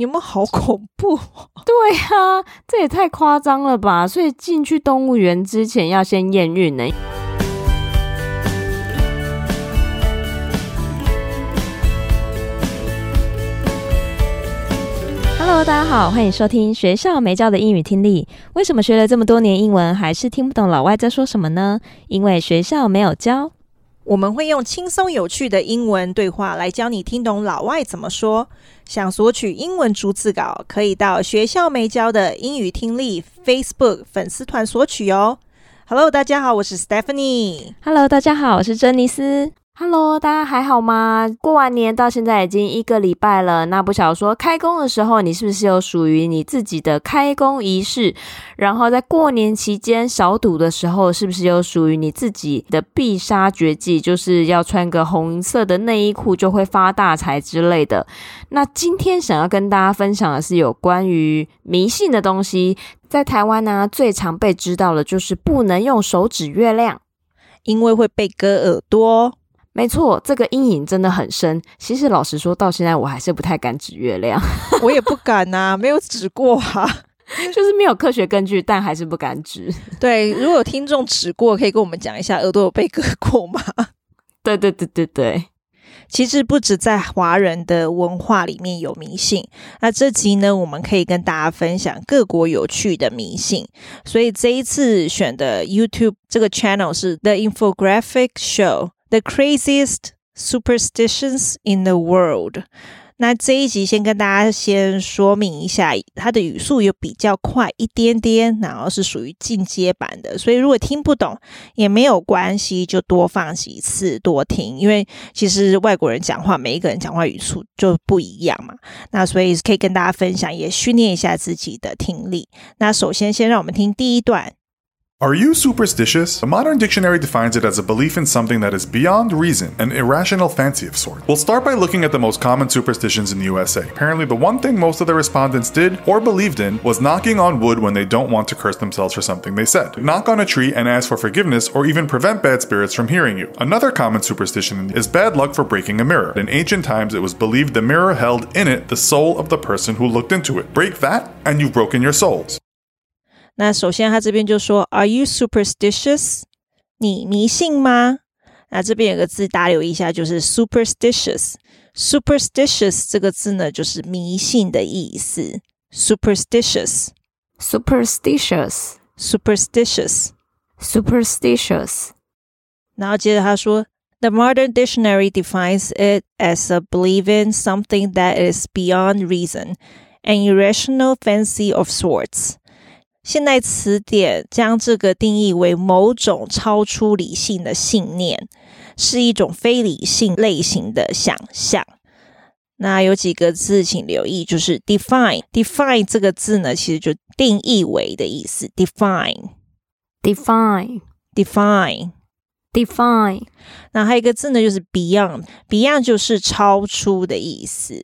你们好恐怖！对啊，这也太夸张了吧！所以进去动物园之前要先验孕呢。Hello，大家好，欢迎收听学校没教的英语听力。为什么学了这么多年英文，还是听不懂老外在说什么呢？因为学校没有教。我们会用轻松有趣的英文对话来教你听懂老外怎么说。想索取英文逐字稿，可以到学校没教的英语听力 Facebook 粉丝团索取哦。Hello，大家好，我是 Stephanie。Hello，大家好，我是珍妮斯。Hello，大家还好吗？过完年到现在已经一个礼拜了，那不晓得说开工的时候，你是不是有属于你自己的开工仪式？然后在过年期间小赌的时候，是不是有属于你自己的必杀绝技，就是要穿个红色的内衣裤就会发大财之类的？那今天想要跟大家分享的是有关于迷信的东西，在台湾呢，最常被知道的就是不能用手指月亮，因为会被割耳朵。没错，这个阴影真的很深。其实老实说，到现在我还是不太敢指月亮。我也不敢呐、啊，没有指过啊，就是没有科学根据，但还是不敢指。对，如果有听众指过，可以跟我们讲一下，耳朵有被割过吗？对对对对对。其实不止在华人的文化里面有迷信，那这集呢，我们可以跟大家分享各国有趣的迷信。所以这一次选的 YouTube 这个 channel 是 The Infographic Show。The craziest superstitions in the world。那这一集先跟大家先说明一下，它的语速有比较快一点点，然后是属于进阶版的，所以如果听不懂也没有关系，就多放几次多听，因为其实外国人讲话，每一个人讲话语速就不一样嘛。那所以可以跟大家分享，也训练一下自己的听力。那首先先让我们听第一段。Are you superstitious? A modern dictionary defines it as a belief in something that is beyond reason, an irrational fancy of sorts. We'll start by looking at the most common superstitions in the USA. Apparently, the one thing most of the respondents did or believed in was knocking on wood when they don't want to curse themselves for something they said. Knock on a tree and ask for forgiveness or even prevent bad spirits from hearing you. Another common superstition is bad luck for breaking a mirror. In ancient times, it was believed the mirror held in it the soul of the person who looked into it. Break that, and you've broken your souls. 那首先，他这边就说：“Are you superstitious？你迷信吗？”那这边有个字，大家留意一下，就是 superstitious。superstitious 这个字呢，就是迷信的意思。superstitious，superstitious，superstitious，superstitious。然后接着他说：“The modern dictionary defines it as a belief in something that is beyond reason, an irrational fancy of sorts。” 现代词典将这个定义为某种超出理性的信念，是一种非理性类型的想象。那有几个字请留意，就是 define。define 这个字呢，其实就定义为的意思。define，define，define，define。那还有一个字呢，就是 beyond。beyond 就是超出的意思。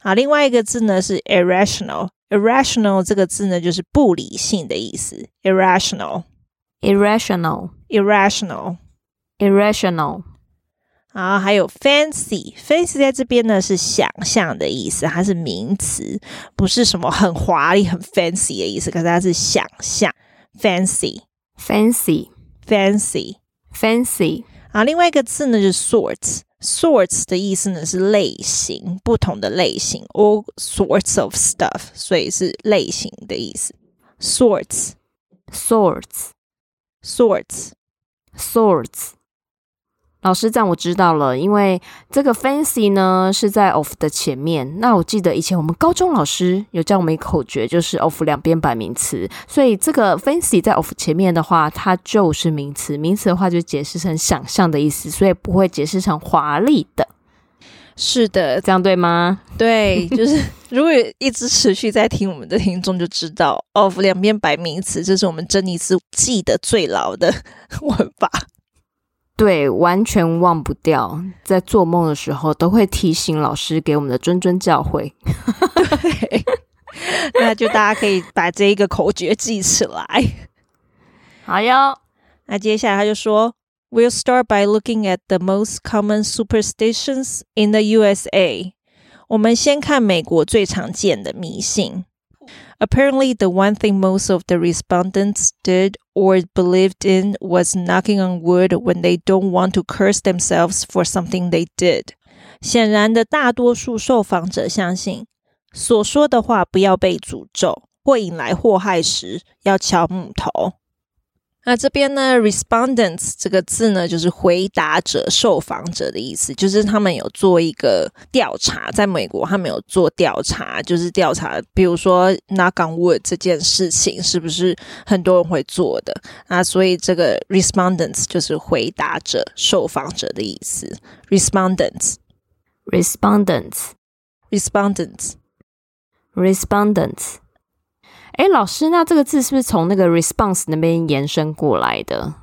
啊，另外一个字呢是 irrational。Irrational 这个字呢，就是不理性的意思。irrational，irrational，irrational，irrational。啊，还有 fancy，fancy 在这边呢是想象的意思，它是名词，不是什么很华丽、很 fancy 的意思，可是它是想象。fancy，fancy，fancy，fancy。啊，另外一个字呢就是 sorts。Sorts 的意思呢是类型，不同的类型，all sorts of stuff，所以是类型的意思。Sorts，sorts，sorts，sorts。老师，这样我知道了，因为这个 fancy 呢是在 of 的前面。那我记得以前我们高中老师有教我们一口诀，就是 of 两边摆名词。所以这个 fancy 在 of 前面的话，它就是名词。名词的话就解释成想象的意思，所以不会解释成华丽的。是的，这样对吗？对，就是 如果一直持续在听我们的听众就知道，of 两边摆名词，这是我们珍妮斯记得最牢的 文法。对，完全忘不掉，在做梦的时候都会提醒老师给我们的谆谆教诲。对，那就大家可以把这一个口诀记起来。好哟，那接下来他就说：“We'll start by looking at the most common superstitions in the USA。”我们先看美国最常见的迷信。Apparently, the one thing most of the respondents did or believed in was knocking on wood when they don't want to curse themselves for something they did. 显然的，大多数受访者相信，所说的话不要被诅咒或引来祸害时，要敲木头。 那这边呢，respondents 这个字呢，就是回答者、受访者的意思，就是他们有做一个调查，在美国他们有做调查，就是调查，比如说 knock on wood 这件事情是不是很多人会做的啊？所以这个 respondents 就是回答者、受访者的意思，respondents，respondents，respondents。哎，老师，那这个字是不是从那个 response 那边延伸过来的？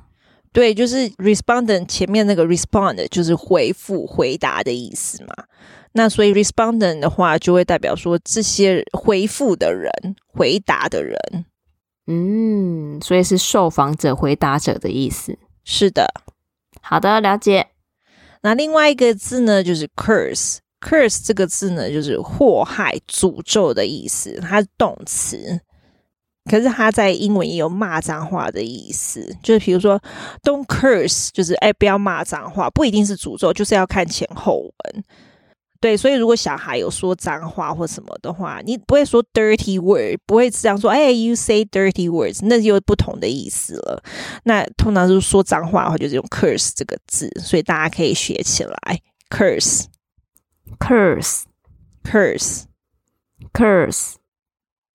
对，就是 respondent 前面那个 respond 就是回复、回答的意思嘛。那所以 respondent 的话，就会代表说这些回复的人、回答的人。嗯，所以是受访者、回答者的意思。是的，好的，了解。那另外一个字呢，就是 curse。curse 这个字呢，就是祸害、诅咒的意思，它是动词。可是他在英文也有骂脏话的意思，就是比如说 "Don't curse"，就是哎，不要骂脏话，不一定是诅咒，就是要看前后文。对，所以如果小孩有说脏话或什么的话，你不会说 "dirty word"，不会这样说，哎，"You say dirty words"，那就有不同的意思了。那通常是说脏话的话，就是用 "curse" 这个字，所以大家可以学起来 "curse"，"curse"，"curse"。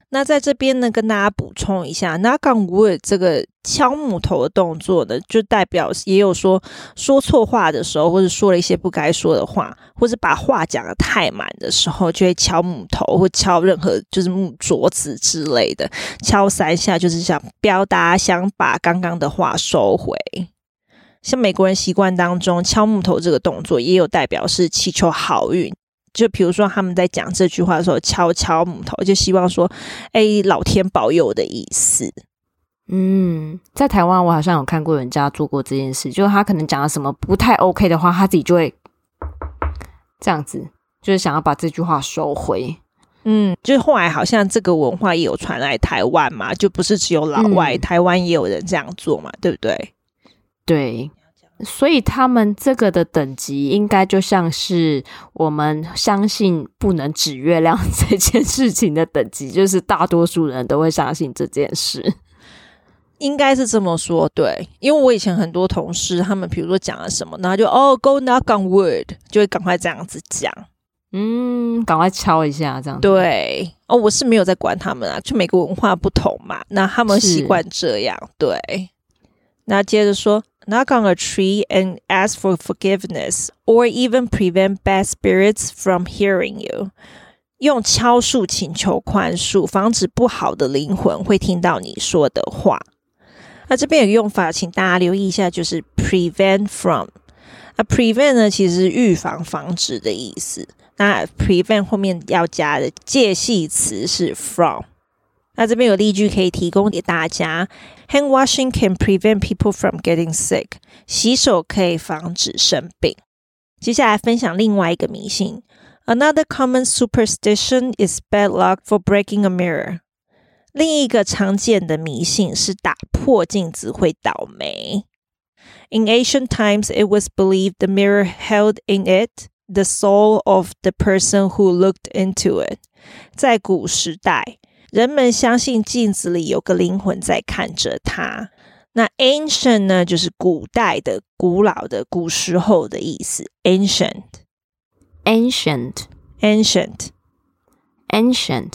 那在这边呢，跟大家补充一下，knock on wood 这个敲木头的动作呢，就代表也有说说错话的时候，或者说了一些不该说的话，或者把话讲得太满的时候，就会敲木头或敲任何就是木桌子之类的，敲三下就是想表达想把刚刚的话收回。像美国人习惯当中，敲木头这个动作也有代表是祈求好运。就比如说，他们在讲这句话的时候，敲敲木头，就希望说，哎，老天保佑的意思。嗯，在台湾，我好像有看过人家做过这件事，就是他可能讲了什么不太 OK 的话，他自己就会这样子，就是想要把这句话收回。嗯，就是后来好像这个文化也有传来台湾嘛，就不是只有老外，嗯、台湾也有人这样做嘛，对不对？对。所以他们这个的等级应该就像是我们相信不能指月亮这件事情的等级，就是大多数人都会相信这件事，应该是这么说。对，因为我以前很多同事，他们比如说讲了什么，然后就哦，go knock on wood，就会赶快这样子讲，嗯，赶快敲一下这样。对，哦，我是没有在管他们啊，就每个文化不同嘛，那他们习惯这样。对，那接着说。Knock on a tree and ask for forgiveness, or even prevent bad spirits from hearing you. 用敲树请求宽恕，防止不好的灵魂会听到你说的话。那这边有个用法，请大家留意一下，就是 prevent from。那 prevent 呢，其实是预防、防止的意思。那 prevent 后面要加的介系词是 from。 那这边有例句可以提供给大家：Hand washing can prevent people from getting sick。洗手可以防止生病。接下来分享另外一个迷信：Another common superstition is bad luck for breaking a mirror。另一个常见的迷信是打破镜子会倒霉。In ancient times, it was believed the mirror held in it the soul of the person who looked into it。在古时代。 人们相信镜子里有个灵魂在看着他。那 ancient 呢，就是古代的、古老的、古时候的意思。ancient，ancient，ancient，ancient。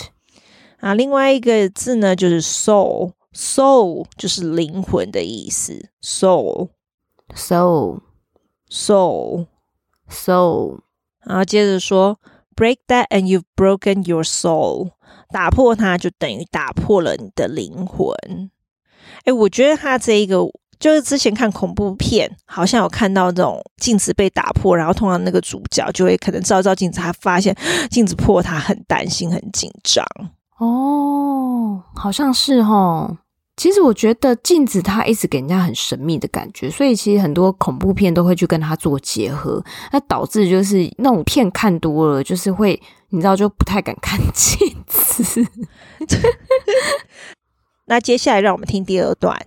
啊，另外一个字呢，就是 soul，soul 就是灵魂的意思。soul，soul，soul，soul。然后接着说，break that and you've broken your soul。打破它就等于打破了你的灵魂。哎，我觉得他这一个就是之前看恐怖片，好像有看到这种镜子被打破，然后通常那个主角就会可能照照镜子，他发现 镜子破，他很担心、很紧张。哦，好像是哦。其实我觉得镜子它一直给人家很神秘的感觉，所以其实很多恐怖片都会去跟它做结合，那导致就是那种片看多了，就是会你知道就不太敢看镜子。那接下来让我们听第二段。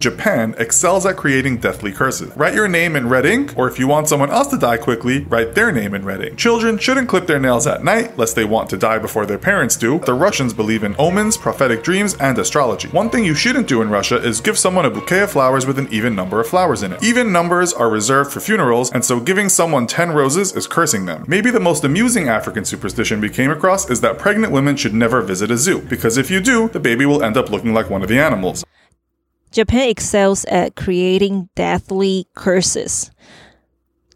Japan excels at creating deathly curses. Write your name in red ink, or if you want someone else to die quickly, write their name in red ink. Children shouldn't clip their nails at night, lest they want to die before their parents do. The Russians believe in omens, prophetic dreams, and astrology. One thing you shouldn't do in Russia is give someone a bouquet of flowers with an even number of flowers in it. Even numbers are reserved for funerals, and so giving someone 10 roses is cursing them. Maybe the most amusing African superstition we came across is that pregnant women should never visit a zoo, because if you do, the baby will end up looking like one of the animals. Japan excels at creating deathly curses.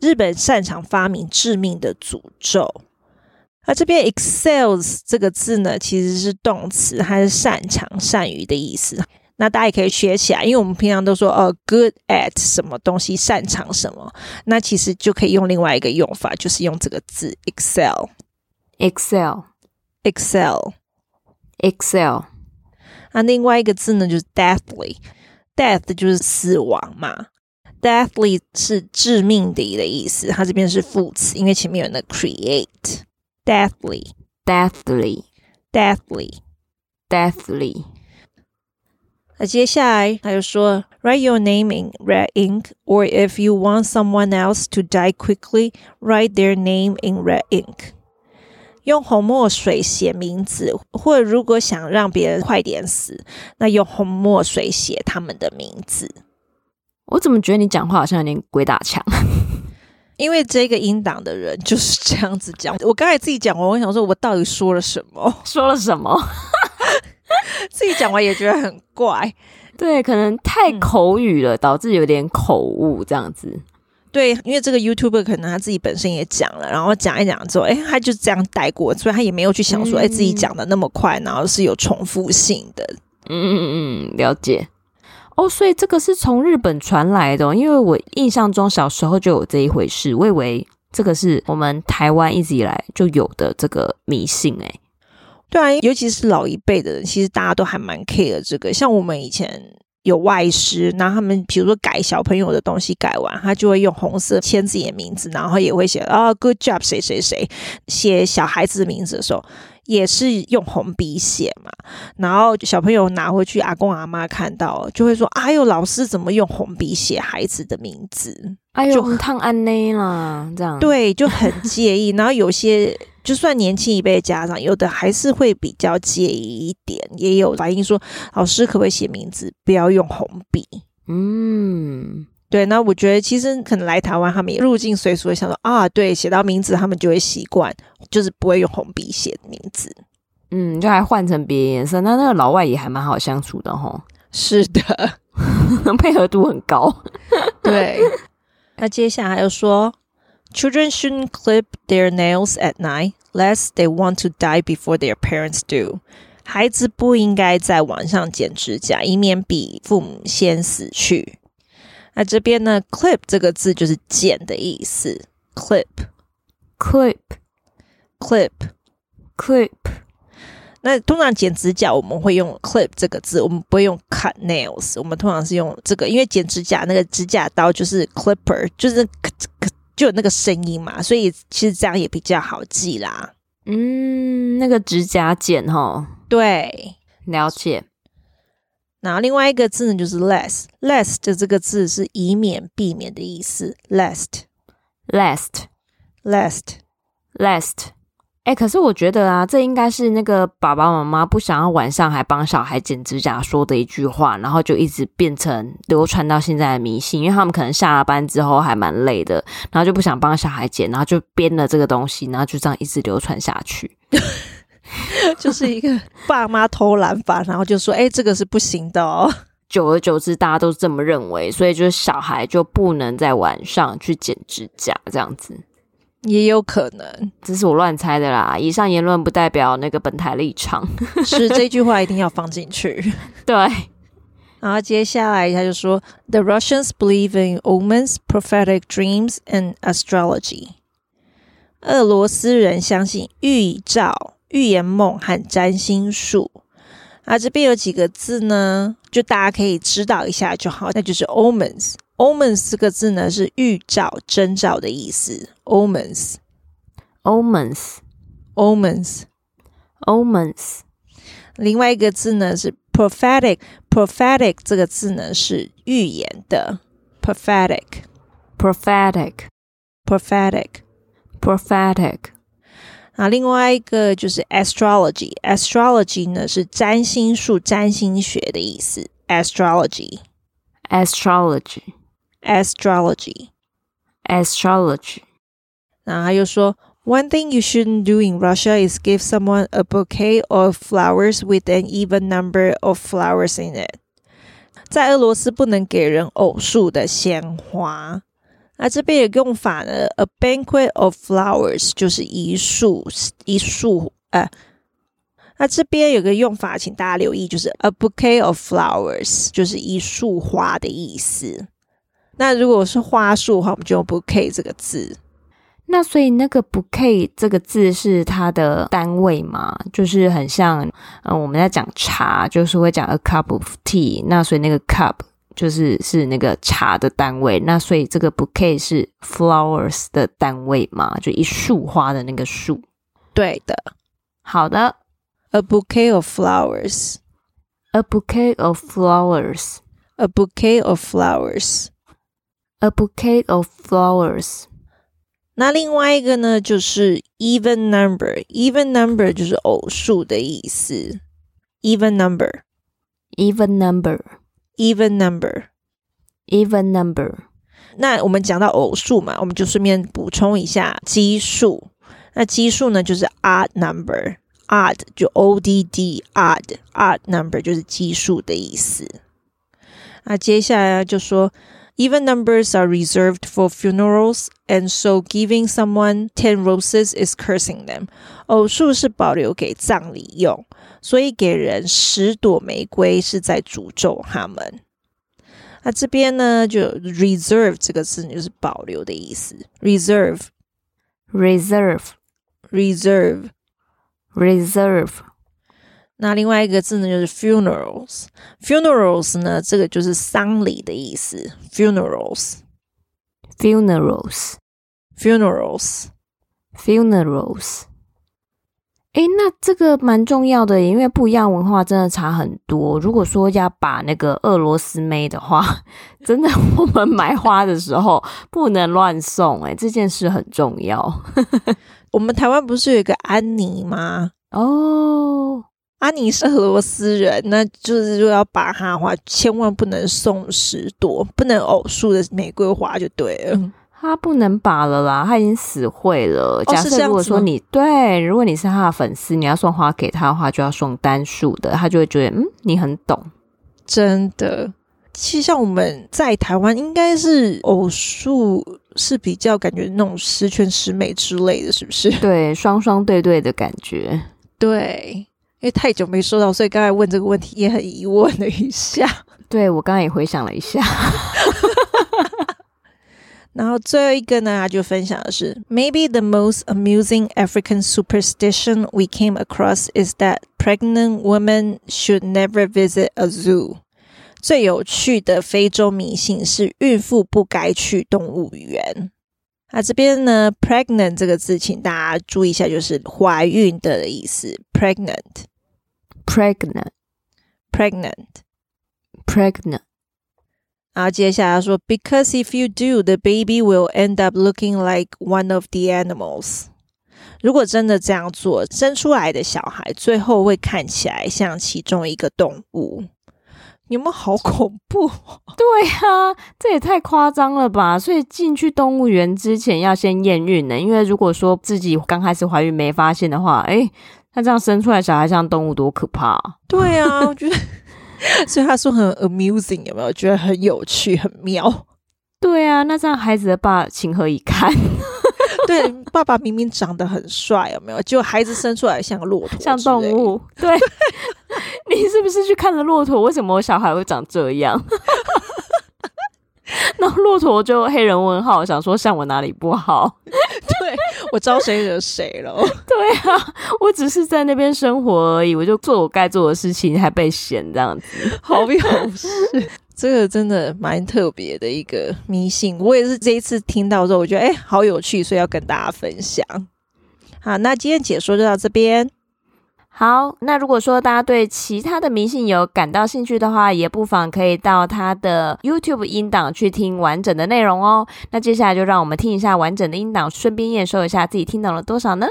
日本擅长发明致命的诅咒。而这边 excels 这个字呢，其实是动词，它是擅长、善于的意思。那大家也可以学起来，因为我们平常都说哦，good at 什么东西，擅长什么。那其实就可以用另外一个用法，就是用这个字 excel，excel，excel。那另外一个字呢，就是 deathly。Death 就是死亡嘛，deathly 是致命的的意思，它这边是副词，因为前面有那 create，deathly，deathly，deathly。那接下来他就说，Write your name in red ink, or if you want someone else to die quickly, write their name in red ink。 用红墨水写名字，或者如果想让别人快点死，那用红墨水写他们的名字。我怎么觉得你讲话好像有点鬼打墙？因为这个音档的人就是这样子讲。我刚才自己讲完，我想说，我到底说了什么？说了什么？自己讲完也觉得很怪。对，可能太口语了，嗯、导致有点口误这样子。对，因为这个 YouTuber 可能他自己本身也讲了，然后讲一讲之后，哎，他就这样带过，所以他也没有去想说，哎，自己讲的那么快，然后是有重复性的。嗯嗯嗯，了解。哦，所以这个是从日本传来的，因为我印象中小时候就有这一回事，我以为这个是我们台湾一直以来就有的这个迷信。哎，对啊，尤其是老一辈的人，其实大家都还蛮 care 这个，像我们以前。有外师，然后他们比如说改小朋友的东西，改完他就会用红色签自己的名字，然后也会写啊、good job 谁谁谁。写小孩子的名字的时候，也是用红笔写嘛。然后小朋友拿回去，阿公阿妈看到就会说：“哎呦，老师怎么用红笔写孩子的名字？”哎呦，烫安内啦，这样对，就很介意。然后有些。就算年轻一辈的家长，有的还是会比较介意一点，也有反映说，老师可不可以写名字，不要用红笔？嗯，对。那我觉得其实可能来台湾，他们也入境随俗，会想说啊，对，写到名字，他们就会习惯，就是不会用红笔写名字。嗯，就还换成别的颜色。那那个老外也还蛮好相处的吼。是的，配合度很高。对。那接下来又说。Children shouldn't clip their nails at night, lest they want to die before their parents do. 孩子不应该在晚上剪指甲，以免比父母先死去。那这边呢，clip 这个字就是剪的意思。clip，clip，clip，clip。那通常剪指甲我们会用 clip 这个字，我们不会用 cut nails。我们通常是用这个，因为剪指甲那个指甲刀就是 clipper，就是。就有那个声音嘛，所以其实这样也比较好记啦。嗯，那个指甲剪哈，对，了解。然后另外一个字呢，就是 less，less 的这个字是以免、避免的意思。lest，lest，lest，lest。哎、欸，可是我觉得啊，这应该是那个爸爸妈妈不想要晚上还帮小孩剪指甲说的一句话，然后就一直变成流传到现在的迷信。因为他们可能下了班之后还蛮累的，然后就不想帮小孩剪，然后就编了这个东西，然后就这样一直流传下去，就是一个爸妈偷懒法，然后就说：“哎、欸，这个是不行的哦。”久而久之，大家都这么认为，所以就是小孩就不能在晚上去剪指甲，这样子。也有可能，这是我乱猜的啦。以上言论不代表那个本台立场，是这句话一定要放进去。对，然后接下来他就说：“The Russians believe in omens, prophetic dreams, and astrology。”俄罗斯人相信预兆、预言梦和占星术。啊，这边有几个字呢，就大家可以知道一下就好，那就是 omens。Omens 这个字呢是预兆、征兆的意思。omens，omens，omens，omens。另外一个字呢是 prophetic，prophetic 这个字呢是预言的。prophetic，prophetic，prophetic，prophetic。啊，另外一个就是 astrology，astrology 呢是占星术、占星学的意思。astrology，astrology。Astrology, astrology。然后他又说，One thing you shouldn't do in Russia is give someone a bouquet of flowers with an even number of flowers in it。在俄罗斯不能给人偶数的鲜花。那这边有用法呢，a banquet of flowers 就是一束一束，呃，那这边有个用法，请大家留意，就是 a bouquet of flowers 就是一束花的意思。 那如果是花束的话，我们就用 bouquet 这个字。那所以那个 bouquet 这个字是它的单位嘛？就是很像，嗯、呃，我们在讲茶，就是会讲 a cup of tea。那所以那个 cup 就是是那个茶的单位。那所以这个 bouquet 是 flowers 的单位嘛？就一束花的那个束。对的，好的，a bouquet of flowers，a bouquet of flowers，a bouquet of flowers。A bouquet of flowers。那另外一个呢，就是 even number。even number 就是偶数的意思。even number，even number，even number，even number。那我们讲到偶数嘛，我们就顺便补充一下奇数。那奇数呢，就是 odd number。odd 就 O D D，odd odd number 就是奇数的意思。那接下来就说。 Even numbers are reserved for funerals, and so giving someone ten roses is cursing them. 偶数是保留给葬礼用，所以给人十朵玫瑰是在诅咒他们。那这边呢，就 reserve 这个字就是保留的意思。reserve，reserve，reserve。 那另外一个字呢，就是 funerals。funerals 呢，这个就是丧礼的意思。funerals，funerals，funerals，funerals。哎，那这个蛮重要的，因为不一样文化真的差很多。如果说要把那个俄罗斯妹的话，真的我们买花的时候不能乱送，哎，这件事很重要。我们台湾不是有一个安妮吗？哦。安妮是俄罗斯人，那就是如果要把他的话，千万不能送十朵，不能偶数的玫瑰花就对了。他不能把了啦，他已经死会了。假设如果说你对，如果你是他的粉丝，你要送花给他的话，就要送单数的，他就会觉得嗯，你很懂。真的，其实像我们在台湾，应该是偶数是比较感觉那种十全十美之类的，是不是？对，双双对对的感觉，对。因为太久没收到，所以刚才问这个问题也很疑问了一下。对，我刚才也回想了一下。然后最后一个呢，他就分享的是：Maybe the most amusing African superstition we came across is that pregnant women should never visit a zoo。最有趣的非洲迷信是孕妇不该去动物园。那这边呢，pregnant 这个字，请大家注意一下，就是怀孕的意思，pregnant。Pregnant, pregnant, pregnant。然后接下来说，because if you do, the baby will end up looking like one of the animals。如果真的这样做，生出来的小孩最后会看起来像其中一个动物。你们好恐怖！对啊，这也太夸张了吧！所以进去动物园之前要先验孕呢，因为如果说自己刚开始怀孕没发现的话，哎。他这样生出来小孩像动物多可怕啊！对啊，我觉得，所以他说很 amusing，有没有？觉得很有趣，很妙。对啊，那这样孩子的爸情何以堪？对，爸爸明明长得很帅，有没有？结果孩子生出来像个骆驼，像动物。对，你是不是去看了骆驼？为什么我小孩会长这样？那骆驼就黑人问号，想说像我哪里不好？对，我招谁惹谁了？对啊，我只是在那边生活而已，我就做我该做的事情，还被嫌这样子，好有事。这个真的蛮特别的一个迷信，我也是这一次听到之后，我觉得哎，好有趣，所以要跟大家分享。好，那今天解说就到这边。好，那如果说大家对其他的明信有感到兴趣的话，也不妨可以到他的 YouTube 音档去听完整的内容哦。那接下来就让我们听一下完整的音档，顺便验收一下自己听懂了多少呢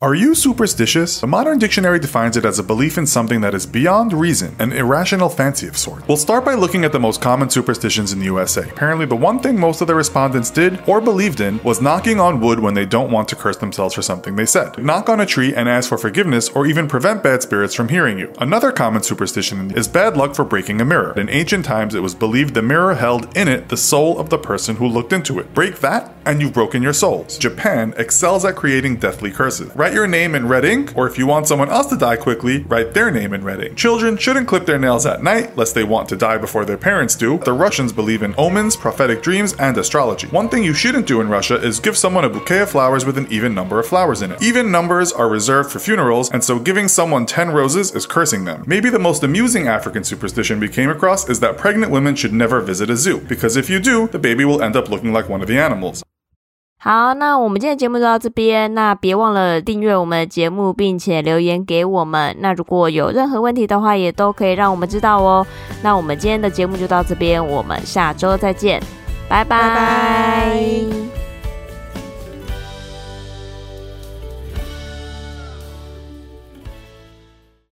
？Are you superstitious? A modern dictionary defines it as a belief in something that is beyond reason, an irrational fancy of sorts. We'll start by looking at the most common superstitions in the USA. Apparently, the one thing most of the respondents did or believed in was knocking on wood when they don't want to curse themselves for something they said. Knock on a tree and ask for forgiveness or even prevent bad spirits from hearing you. Another common superstition is bad luck for breaking a mirror. In ancient times, it was believed the mirror held in it the soul of the person who looked into it. Break that, and you've broken your soul. Japan excels at creating deathly curses. Write your name in red ink, or if you want someone else to die quickly, write their name in red ink. Children shouldn't clip their nails at night, lest they want to die before their parents do. The Russians believe in omens, prophetic dreams, and astrology. One thing you shouldn't do in Russia is give someone a bouquet of flowers with an even number of flowers in it. Even numbers are reserved for funerals, and so giving someone 10 roses is cursing them. Maybe the most amusing African superstition we came across is that pregnant women should never visit a zoo, because if you do, the baby will end up looking like one of the animals. 好，那我们今天的节目就到这边。那别忘了订阅我们的节目，并且留言给我们。那如果有任何问题的话，也都可以让我们知道哦。那我们今天的节目就到这边，我们下周再见，拜拜。拜拜。